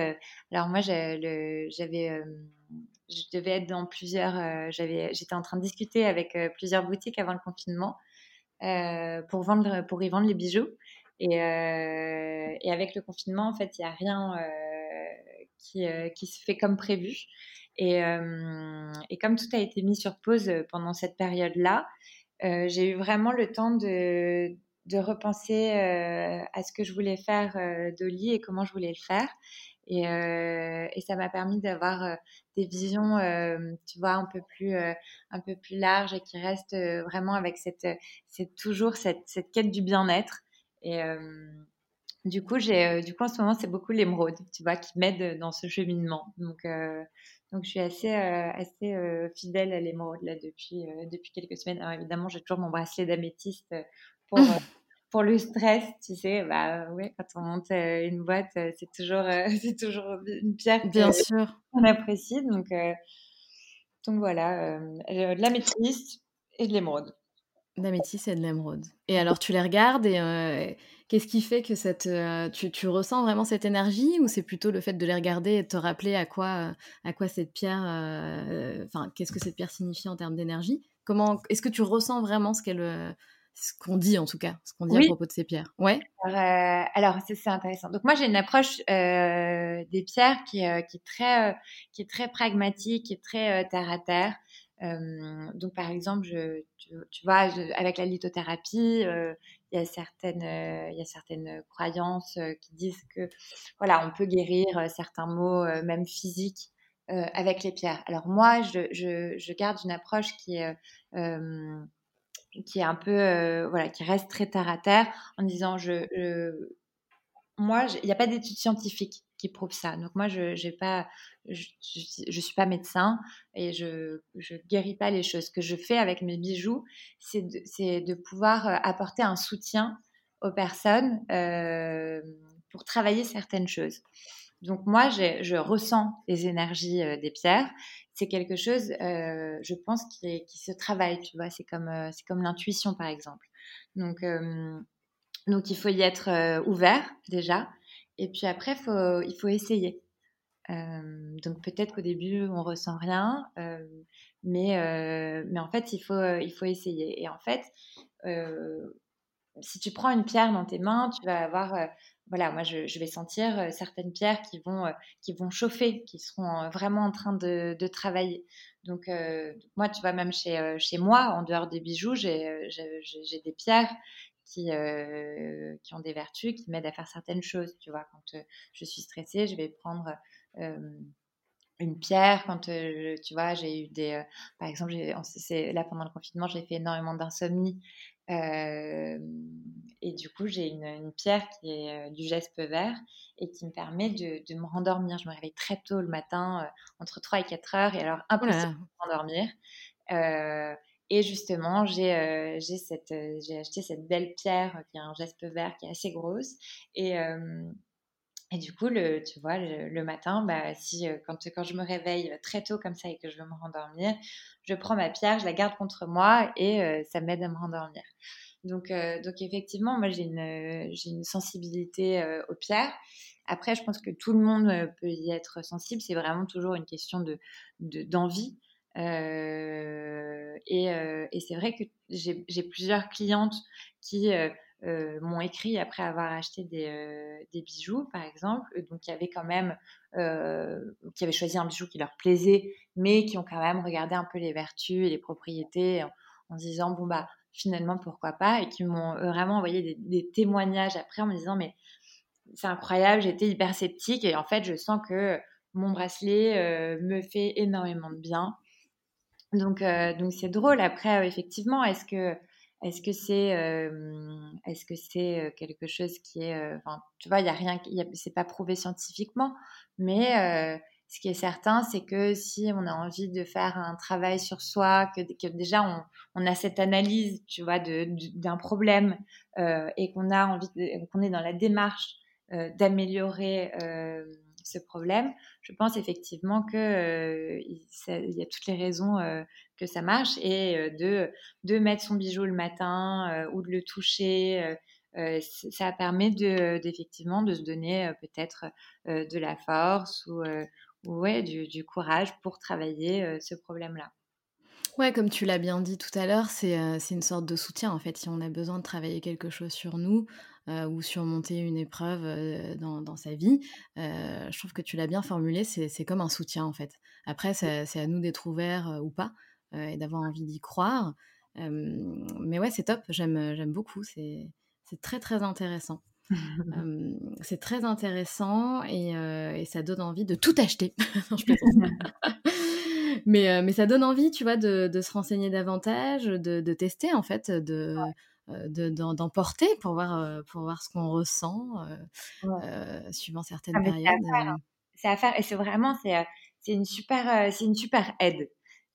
alors moi, j'avais, je devais être dans plusieurs, j'avais, j'étais en train de discuter avec plusieurs boutiques avant le confinement pour, vendre, pour y vendre les bijoux. Euh, et, avec le confinement, en fait, il n'y a rien euh, qui, euh, se fait comme prévu. Et, comme tout a été mis sur pause pendant cette période-là, j'ai eu vraiment le temps de, de repenser à ce que je voulais faire d'Oli et comment je voulais le faire. Et, et ça m'a permis d'avoir des visions, tu vois, un peu plus, un peu plus larges et qui restent vraiment avec cette, cette toujours cette, cette quête du bien-être. Et du coup, j'ai, du coup, en ce moment, c'est beaucoup l'émeraude, tu vois, qui m'aide dans ce cheminement. Donc, donc je suis assez, assez fidèle à l'émeraude là depuis, depuis quelques semaines. Alors évidemment, j'ai toujours mon bracelet d'améthyste pour, pour le stress, tu sais. Bah ouais, quand on monte une boîte, c'est toujours, c'est toujours une pierre Bien sûr. qu'on apprécie. Donc, donc voilà, de l'améthyste et de l'émeraude. D'améthyste et de l'émeraude. Et alors, tu les regardes et euh, qu'est-ce qui fait que cette, euh, tu, tu, ressens vraiment cette énergie ou c'est plutôt le fait de les regarder et de te rappeler à quoi, euh, à quoi cette pierre, enfin, qu'est-ce que cette pierre signifie en termes d'énergie? Comment, est-ce que tu ressens vraiment ce qu'elle, ce qu'on dit en tout cas, ce qu'on dit à propos de ces pierres Ouais. Alors, c'est intéressant. Donc moi, j'ai une approche des pierres qui, qui est très, qui est très pragmatique, qui est très terre à terre. donc, par exemple, je, tu, vois, avec la lithothérapie, euh, il y a certaines, euh, il y a certaines croyances euh, qui disent que, voilà, on peut guérir certains maux, même physiques, avec les pierres. Alors moi, je, je, je garde une approche qui est qui est un peu, voilà, qui reste très terre à terre, en disant, je, moi, il n'y a pas d'études scientifiques qui prouve ça. Donc moi, je j'ai pas, je, je, suis pas médecin et je je guéris pas les choses. Ce que je fais avec mes bijoux, c'est de, de pouvoir euh, apporter un soutien aux personnes euh, pour travailler certaines choses. Donc moi, je ressens les énergies euh, des pierres. C'est quelque chose, je pense, qui, se travaille. Tu vois, c'est comme c'est comme l'intuition, par exemple. Donc donc il faut y être ouvert déjà. Et puis après, il faut essayer. Euh, donc peut-être qu'au début, on ressent rien, euh, mais, euh, mais en fait, il faut, il faut essayer. Et en fait, si tu prends une pierre dans tes mains, tu vas avoir, voilà, moi je, vais sentir certaines pierres qui vont, qui vont chauffer, qui seront vraiment en train de, travailler. Donc moi, tu vois, même chez, chez moi, en dehors des bijoux, j'ai des pierres qui, euh, qui ont des vertus, qui m'aident à faire certaines choses. Tu vois, quand euh, je suis stressée, je vais prendre une pierre. Quand tu vois, j'ai eu des, par exemple, là pendant le confinement, j'ai fait énormément d'insomnie. Et du coup, j'ai une, pierre qui est du geste vert et qui me permet de, de, me rendormir. Je me réveille très tôt le matin, entre 3 et 4 heures, et alors impossible de m'endormir. Et justement, j'ai euh, euh, j'ai acheté cette belle pierre qui a un geste vert qui est assez grosse. Et, euh, et du coup, le, tu vois, le, matin, bah, si, quand, quand je me réveille très tôt comme ça et que je veux me rendormir, je prends ma pierre, je la garde contre moi et ça m'aide à me rendormir. Donc, donc effectivement, moi, j'ai une, une sensibilité aux pierres. Après, je pense que tout le monde peut y être sensible. C'est vraiment toujours une question de d'envie. Euh, et, euh, et c'est vrai que j'ai plusieurs clientes qui euh, m'ont écrit après avoir acheté des, des, bijoux, par exemple, donc qui avaient quand même, qui avaient choisi un bijou qui leur plaisait, mais qui ont quand même regardé un peu les vertus et les propriétés en, se disant bon bah finalement pourquoi pas, et qui m'ont vraiment envoyé des, des, témoignages après en me disant mais c'est incroyable, j'étais hyper sceptique et en fait je sens que mon bracelet me fait énormément de bien. Donc, donc c'est drôle. Après, effectivement, est-ce que est-ce que c'est est-ce que c'est quelque chose qui est tu vois il y a rien c'est pas prouvé scientifiquement mais ce qui est certain c'est que si on a envie de faire un travail sur soi que, déjà on, a cette analyse tu vois d'un problème et qu'on a envie qu'on est dans la démarche d'améliorer ce problème, je pense effectivement que il, y a toutes les raisons que ça marche et euh, de, de mettre son bijou le matin ou de le toucher. ça permet de, d'effectivement de se donner peut-être de la force ou, ouais, du, du, courage pour travailler ce problème-là. Ouais, comme tu l'as bien dit tout à l'heure, c'est une sorte de soutien en fait. Si on a besoin de travailler quelque chose sur nous, euh, ou surmonter une épreuve euh, dans, sa vie. Euh, je trouve que tu l'as bien formulé, c'est comme un soutien en fait. Après, c'est à nous d'être ouverts ou pas et d'avoir envie d'y croire. mais ouais, c'est top, j'aime beaucoup, c'est très très intéressant. c'est très intéressant et, ça donne envie de tout acheter. mais, mais ça donne envie, tu vois, de, se renseigner davantage, de, de, tester en fait, de, euh, d'emporter pour voir, euh, pour voir ce qu'on ressent euh, suivant certaines ah, périodes. Hein. C'est à, faire et c'est vraiment c'est c'est une super c'est une super aide.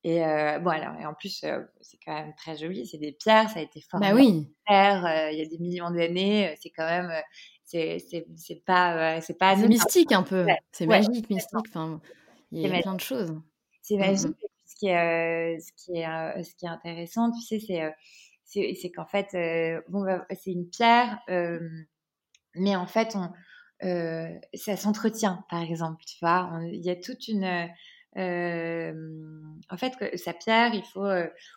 Et bon alors et en plus c'est quand même très joli, c'est des pierres, ça a été formé bah oui. il y a des millions d'années, c'est quand même c'est c'est pas c'est pas mystique un peu, c'est magique mystique, enfin il y a plein de choses. C'est mmh magique. Ce qui est ce qui est ce qui est intéressant, tu sais, c'est c'est qu'en fait, euh, bon, bah, c'est une pierre, euh, mais en fait, on, euh, ça s'entretient, par exemple, tu vois. Il y a toute une... en fait, sa pierre, il faut,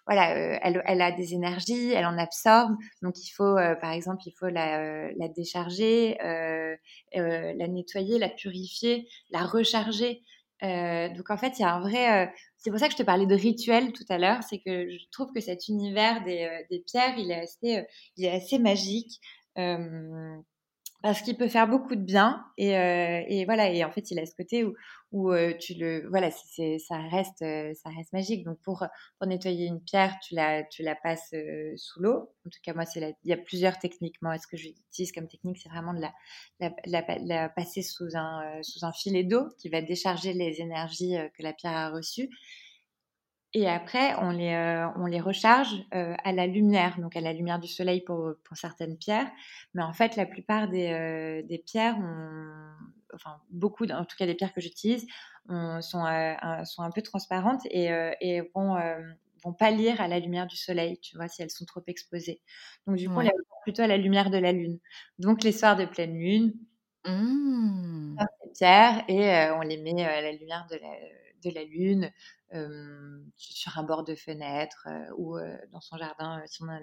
voilà, elle, elle, a des énergies, elle en absorbe, donc il faut, par exemple, il faut la, décharger, la nettoyer, la purifier, la recharger. donc en fait, il y a un vrai, c'est pour ça que je te parlais de rituel tout à l'heure, c'est que je trouve que cet univers des, euh, des pierres, il est assez, euh, il est assez magique. Euh, parce qu'il peut faire beaucoup de bien et, euh, et, voilà et en fait il a ce côté où, où euh, tu le voilà c'est ça reste euh, ça reste magique. Donc pour pour nettoyer une pierre tu la tu la passes sous l'eau. En tout cas moi c'est il y a plusieurs techniques. Moi ce que j'utilise comme technique c'est vraiment de la la, la, la passer sous un sous un filet d'eau qui va décharger les énergies que la pierre a reçues et après, on les, euh, on les recharge euh, à la lumière, donc à la lumière du soleil pour, pour certaines pierres. Mais en fait, la plupart des, euh, des pierres, enfin beaucoup, en tout cas des pierres que j'utilise, sont, sont un peu transparentes et, et vont, vont pâlir à la lumière du soleil, tu vois, si elles sont trop exposées. Donc du coup, on les plutôt à la lumière de la lune. Donc les soirs de pleine lune, mmh. on ces pierres et on les met à la lumière de la, de la lune sur un bord de fenêtre ou dans son jardin, si on a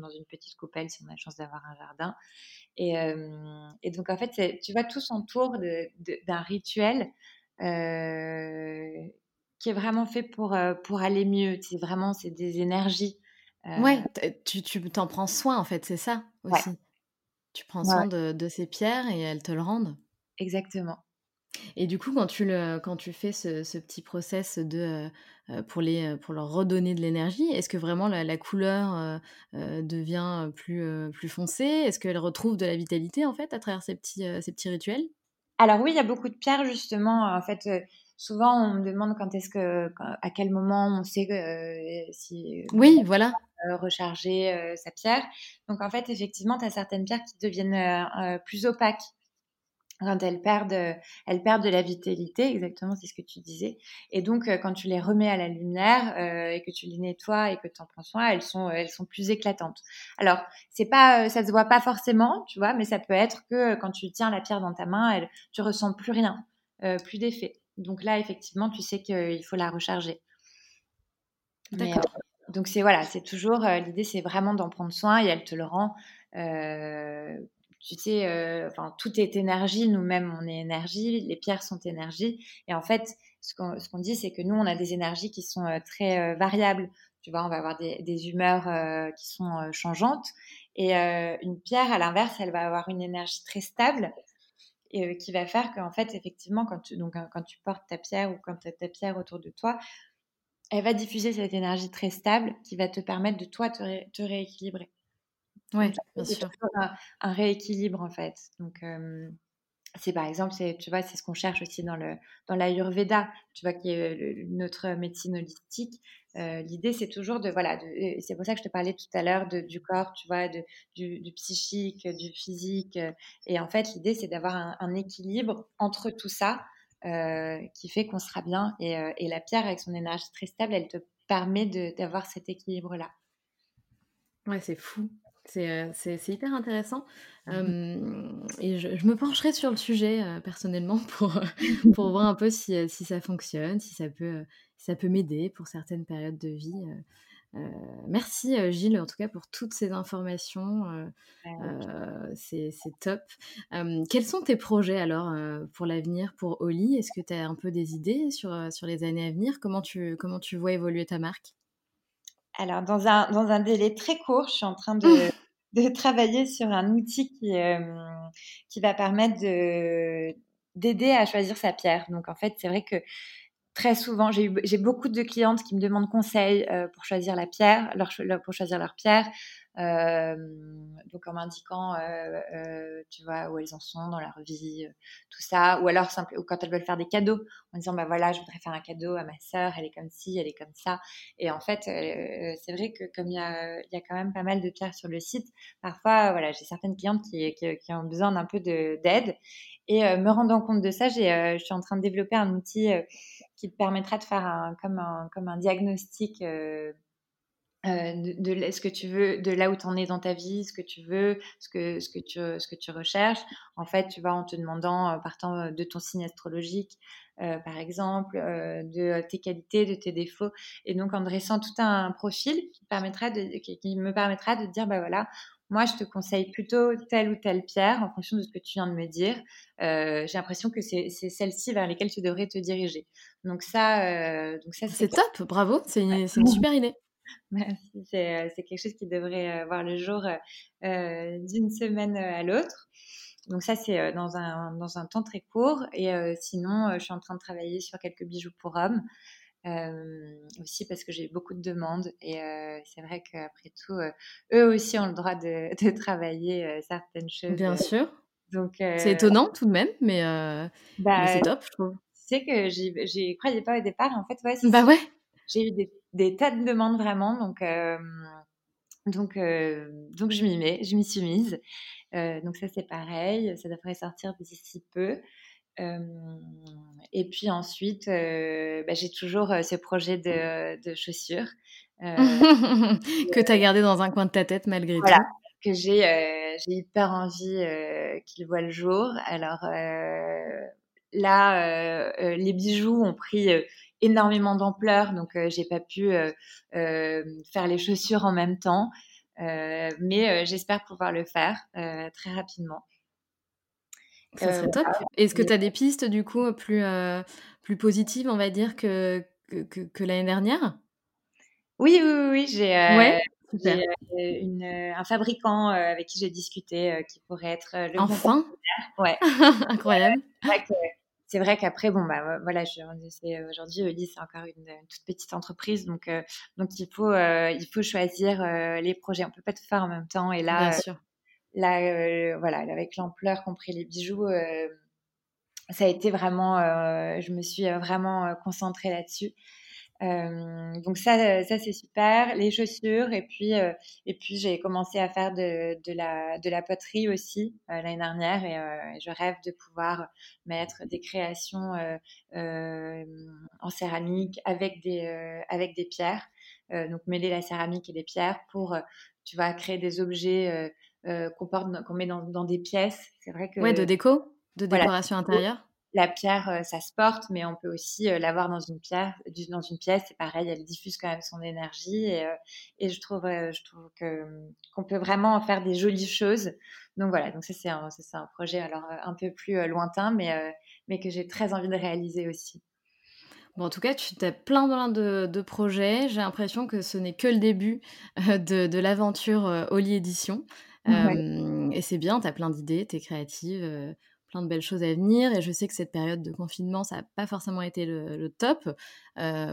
dans une petite coupelle, si on a la chance d'avoir un jardin. Et, et, donc, en fait, tu vois, tout s'entoure d'un rituel qui est vraiment fait pour, pour aller mieux. C'est vraiment, c'est des énergies. Ouais, tu, tu t'en prends soin, en fait, c'est ça aussi. Tu prends soin de, de, ces pierres et elles te le rendent. Exactement. Et du coup, quand tu, le, quand tu fais ce, petit process de, euh, pour, les, pour leur redonner de l'énergie, est-ce que vraiment la, couleur euh, euh, devient plus, plus foncée? Est-ce qu'elle retrouve de la vitalité en fait à travers ces petits, ces petits rituels? Alors oui, il y a beaucoup de pierres justement. En fait, souvent on me demande quand est-ce que, à quel moment on sait si oui, voilà. recharger sa pierre. Donc en fait, effectivement, tu as certaines pierres qui deviennent plus opaques quand elles perdent, elles perdent de la vitalité, exactement, c'est ce que tu disais. Et donc, quand tu les remets à la lumière euh, et que tu les nettoies et que tu en prends soin, elles sont, elles sont plus éclatantes. Alors, c'est pas, ça se voit pas forcément, tu vois, mais ça peut être que quand tu tiens la pierre dans ta main, elle, tu ressens plus rien, euh, plus d'effet. Donc là, effectivement, tu sais qu'il faut la recharger. D'accord. donc c'est voilà, c'est toujours l'idée, c'est vraiment d'en prendre soin et elle te le rend tu sais, euh, tout est énergie, nous-mêmes, on est énergie, les pierres sont énergie. Et en fait, ce qu'on dit, c'est que nous, on a des énergies qui sont euh, très euh, variables. Tu vois, on va avoir des, humeurs qui sont changeantes. Et une pierre, à l'inverse, elle va avoir une énergie très stable. qui va faire qu'en fait, effectivement, quand tu, donc, quand tu portes ta pierre ou quand tu as ta pierre autour de toi, elle va diffuser cette énergie très stable qui va te permettre de toi te rééquilibrer. Oui, bien sûr. Un, un, rééquilibre en fait. Donc, c'est par exemple, tu vois, c'est ce qu'on cherche aussi dans le dans l'Ayurveda, tu vois, qui est notre médecine holistique. Euh, l'idée, c'est toujours de voilà, c'est pour ça que je te parlais tout à l'heure du corps, tu vois, de, du, psychique, du physique. Et en fait, l'idée, c'est d'avoir un, équilibre entre tout ça euh, qui fait qu'on sera bien. Et, et, la pierre, avec son énergie très stable, elle te permet d'avoir cet équilibre-là. Ouais, c'est fou. C'est, hyper intéressant. Mmh et je, me pencherai sur le sujet personnellement pour, pour voir un peu si, si, ça fonctionne, si ça peut, ça peut m'aider pour certaines périodes de vie. merci Gilles, en tout cas, pour toutes ces informations. c'est, top. quels sont tes projets alors pour l'avenir, pour Oli? Est-ce que tu as un peu des idées sur, sur les années à venir? Comment tu, comment tu vois évoluer ta marque? Alors, dans un, dans un délai très court, je suis en train de, de travailler sur un outil qui, euh, qui va permettre de, d'aider à choisir sa pierre. Donc, en fait, c'est vrai que très souvent, j'ai, j'ai beaucoup de clientes qui me demandent conseil euh, pour choisir la pierre, leur, pour choisir leur pierre. Euh, donc en m'indiquant, euh, euh, tu vois, où elles en sont dans leur vie, tout ça, ou alors simple, ou quand elles veulent faire des cadeaux, en disant bah voilà, je voudrais faire un cadeau à ma sœur, elle est comme ci, elle est comme ça. Et en fait, c'est vrai que comme il y a, y a quand même pas mal de pierres sur le site, parfois, voilà, j'ai certaines clientes qui, qui, qui ont besoin d'un peu d'aide. Et me rendant compte de ça, j'ai, je suis en train de développer un outil qui te permettra de faire un, comme, un, comme un diagnostic euh, de, ce que tu veux, de là où tu en es dans ta vie, ce que tu veux, ce que, ce que, tu, ce que tu recherches. En fait, tu vas en te demandant, euh, partant euh, de ton signe astrologique, par exemple, de tes qualités, de tes défauts, et donc en dressant tout un profil qui, permettra de, qui, me permettra de dire, bah voilà, moi, je te conseille plutôt telle ou telle pierre en fonction de ce que tu viens de me dire. J'ai l'impression que c'est celle-ci vers lesquelles tu devrais te diriger. Donc ça, donc ça c'est top, bravo, c'est une, une super idée. Merci. C'est, quelque chose qui devrait voir le jour d'une semaine à l'autre. Donc ça, c'est dans un, dans un temps très court. Et sinon, je suis en train de travailler sur quelques bijoux pour hommes. aussi parce que j'ai beaucoup de demandes et c'est vrai qu'après tout, eux aussi ont le droit de, de travailler certaines choses. Bien sûr. Donc c'est étonnant tout de même, mais, bah, c'est top, je trouve. Tu sais que j'y croyais pas au départ. En fait, ouais. Bah ouais. J'ai eu des des tas de demandes vraiment. Donc, euh, donc, euh, donc je m'y mets, je m'y suis mise. Euh, donc ça c'est pareil, ça devrait sortir d'ici peu. et puis ensuite, bah, j'ai toujours ce projet de, de chaussures. que tu as gardé dans un coin de ta tête malgré voilà, tout. Que j'ai j'ai hyper envie qu'il voit le jour. Alors là, les bijoux ont pris énormément d'ampleur, donc euh, j'ai pas pu euh, euh, faire les chaussures en même temps. mais j'espère pouvoir le faire très rapidement. Ça serait top. Est-ce que tu as des pistes du coup plus, plus positives, on va dire, que, que, l'année dernière Oui, oui, oui. J'ai un fabricant avec qui j'ai discuté qui pourrait être le Enfin Ouais. Incroyable c'est vrai qu'après, bon, bah voilà, aujourd'hui, Oli, c'est encore une, toute petite entreprise, donc, euh, donc il, faut, euh, il faut choisir euh, les projets. On peut pas tout faire en même temps. Et là, là voilà, avec l'ampleur qu'ont pris les bijoux, ça a été vraiment, je me suis vraiment concentrée là-dessus. Euh, donc ça, ça c'est super. Les chaussures et puis euh, et puis j'ai commencé à faire de, de, la de la poterie aussi euh, l'année dernière et je rêve de pouvoir mettre des créations en céramique avec des avec des pierres. donc mêler la céramique et les pierres pour tu vas créer des objets qu'on porte qu'on met dans, dans, des pièces. C'est vrai que ouais de déco, de décoration intérieure la pierre, euh, ça se porte, mais on peut aussi euh, l'avoir dans une pierre, dans une pièce. C'est pareil, elle diffuse quand même son énergie. Et, euh, je trouve, je trouve que qu'on peut vraiment en faire des jolies choses. Donc voilà, donc ça c'est un, un, projet alors un peu plus lointain, mais mais que j'ai très envie de réaliser aussi. Bon, en tout cas, tu as plein, plein de, projets. J'ai l'impression que ce n'est que le début de, l'aventure Oli Édition. et c'est bien, tu as plein d'idées, tu es créative plein de belles choses à venir. Et je sais que cette période de confinement, ça n'a pas forcément été le, top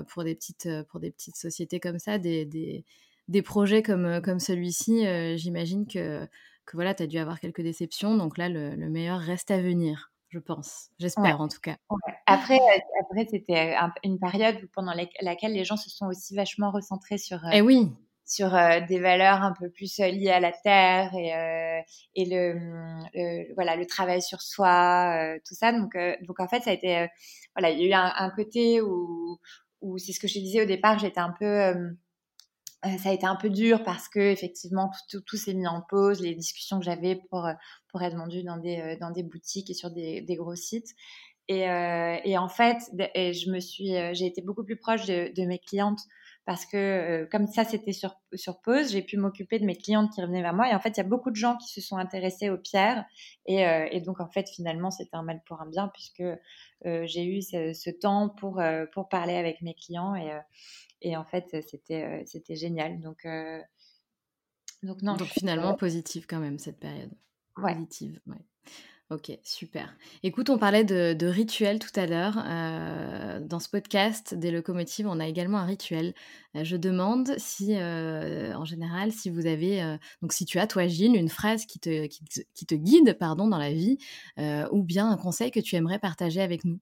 pour, des petites, pour des petites sociétés comme ça, des, des, des projets comme, comme celui-ci. J'imagine que, que voilà, tu as dû avoir quelques déceptions. Donc là, le, meilleur reste à venir je pense. J'espère en tout cas. Après, après c'était une période pendant laquelle les gens se sont aussi vachement recentrés sur, eh oui sur euh, des valeurs un peu plus euh, liées à la terre et, euh, et le, voilà le travail sur soi, tout ça. Donc donc en fait ça a été voilà il y a eu un, côté où où c'est ce que je disais au départ j'étais un peu ça a été un peu dur parce que effectivement tout, tout, s'est mis en pause, les discussions que j'avais pour pour être vendues dans des dans des boutiques et sur des, des gros sites. Et, et en fait, et je me suis, j'ai été beaucoup plus proche de, de mes clientes parce que euh, comme ça c'était sur, sur pause, j'ai pu m'occuper de mes clientes qui revenaient vers moi. Et en fait, il y a beaucoup de gens qui se sont intéressés aux pierres. Et, euh, et donc, en fait, finalement, c'était un mal pour un bien puisque euh, j'ai eu ce, temps pour, pour parler avec mes clients. Et, et en fait, c'était c'était génial. Donc, donc, non, donc finalement, positive quand même cette période. Positive, ouais. Ok, super. Écoute, on parlait de, rituel tout à l'heure. Euh, dans ce podcast des locomotives, on a également un rituel. Euh, je demande si, euh, en général, si vous avez, donc si tu as, toi, Gilles, une phrase qui te, guide pardon, dans la vie, ou bien un conseil que tu aimerais partager avec nous?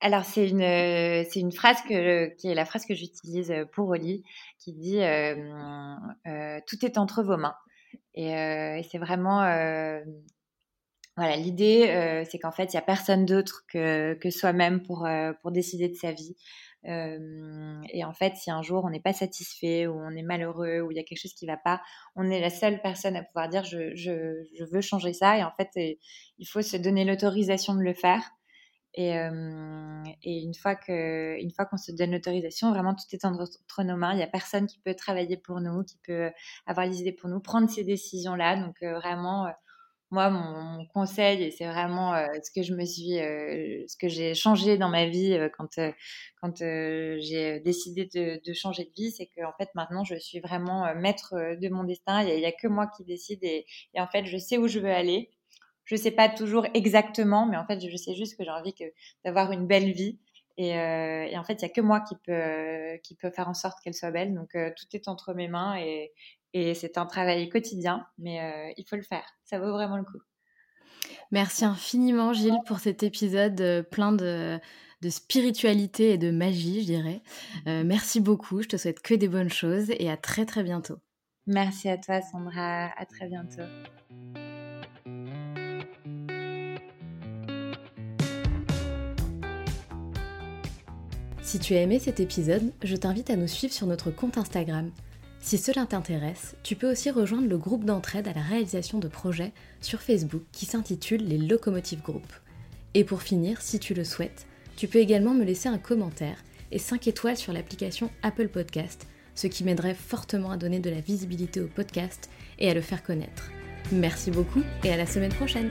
Alors c'est une phrase qui est la phrase que j'utilise pour Oli qui dit tout est entre vos mains et c'est vraiment voilà, l'idée, euh, c'est qu'en fait, il n'y a personne d'autre que, que soi-même pour, euh, pour décider de sa vie. Euh, et en fait, si un jour on n'est pas satisfait ou on est malheureux ou il y a quelque chose qui ne va pas, on est la seule personne à pouvoir dire je, je, veux changer ça. Et en fait, il faut se donner l'autorisation de le faire. Et, et une fois une fois qu'on se donne l'autorisation, vraiment tout est entre nos mains. Il n'y a personne qui peut travailler pour nous, qui peut avoir les idées pour nous, prendre ces décisions-là. Donc vraiment moi, mon, conseil, et c'est vraiment euh, ce que je me suis, euh, ce que j'ai changé dans ma vie euh, quand, quand j'ai décidé de, changer de vie, c'est que en fait maintenant je suis vraiment maître de mon destin. Il n'y a, que moi qui décide et, en fait je sais où je veux aller. Je sais pas toujours exactement, mais en fait je sais juste que j'ai envie d'avoir une belle vie. Et, et en fait il n'y a que moi qui peut qui faire en sorte qu'elle soit belle. Donc tout est entre mes mains et, et c'est un travail quotidien, mais euh, il faut le faire. Ça vaut vraiment le coup. Merci infiniment, Gilles, pour cet épisode euh, plein de, spiritualité et de magie, je dirais. Euh, merci beaucoup. Je te souhaite que des bonnes choses et à très, très bientôt. Merci à toi, Sandra. À très bientôt. Si tu as aimé cet épisode, je t'invite à nous suivre sur notre compte Instagram si cela t'intéresse, tu peux aussi rejoindre le groupe d'entraide à la réalisation de projets sur Facebook qui s'intitule les Locomotives Group. Et pour finir, si tu le souhaites, tu peux également me laisser un commentaire et 5 étoiles sur l'application Apple Podcast, ce qui m'aiderait fortement à donner de la visibilité au podcast et à le faire connaître. Merci beaucoup et à la semaine prochaine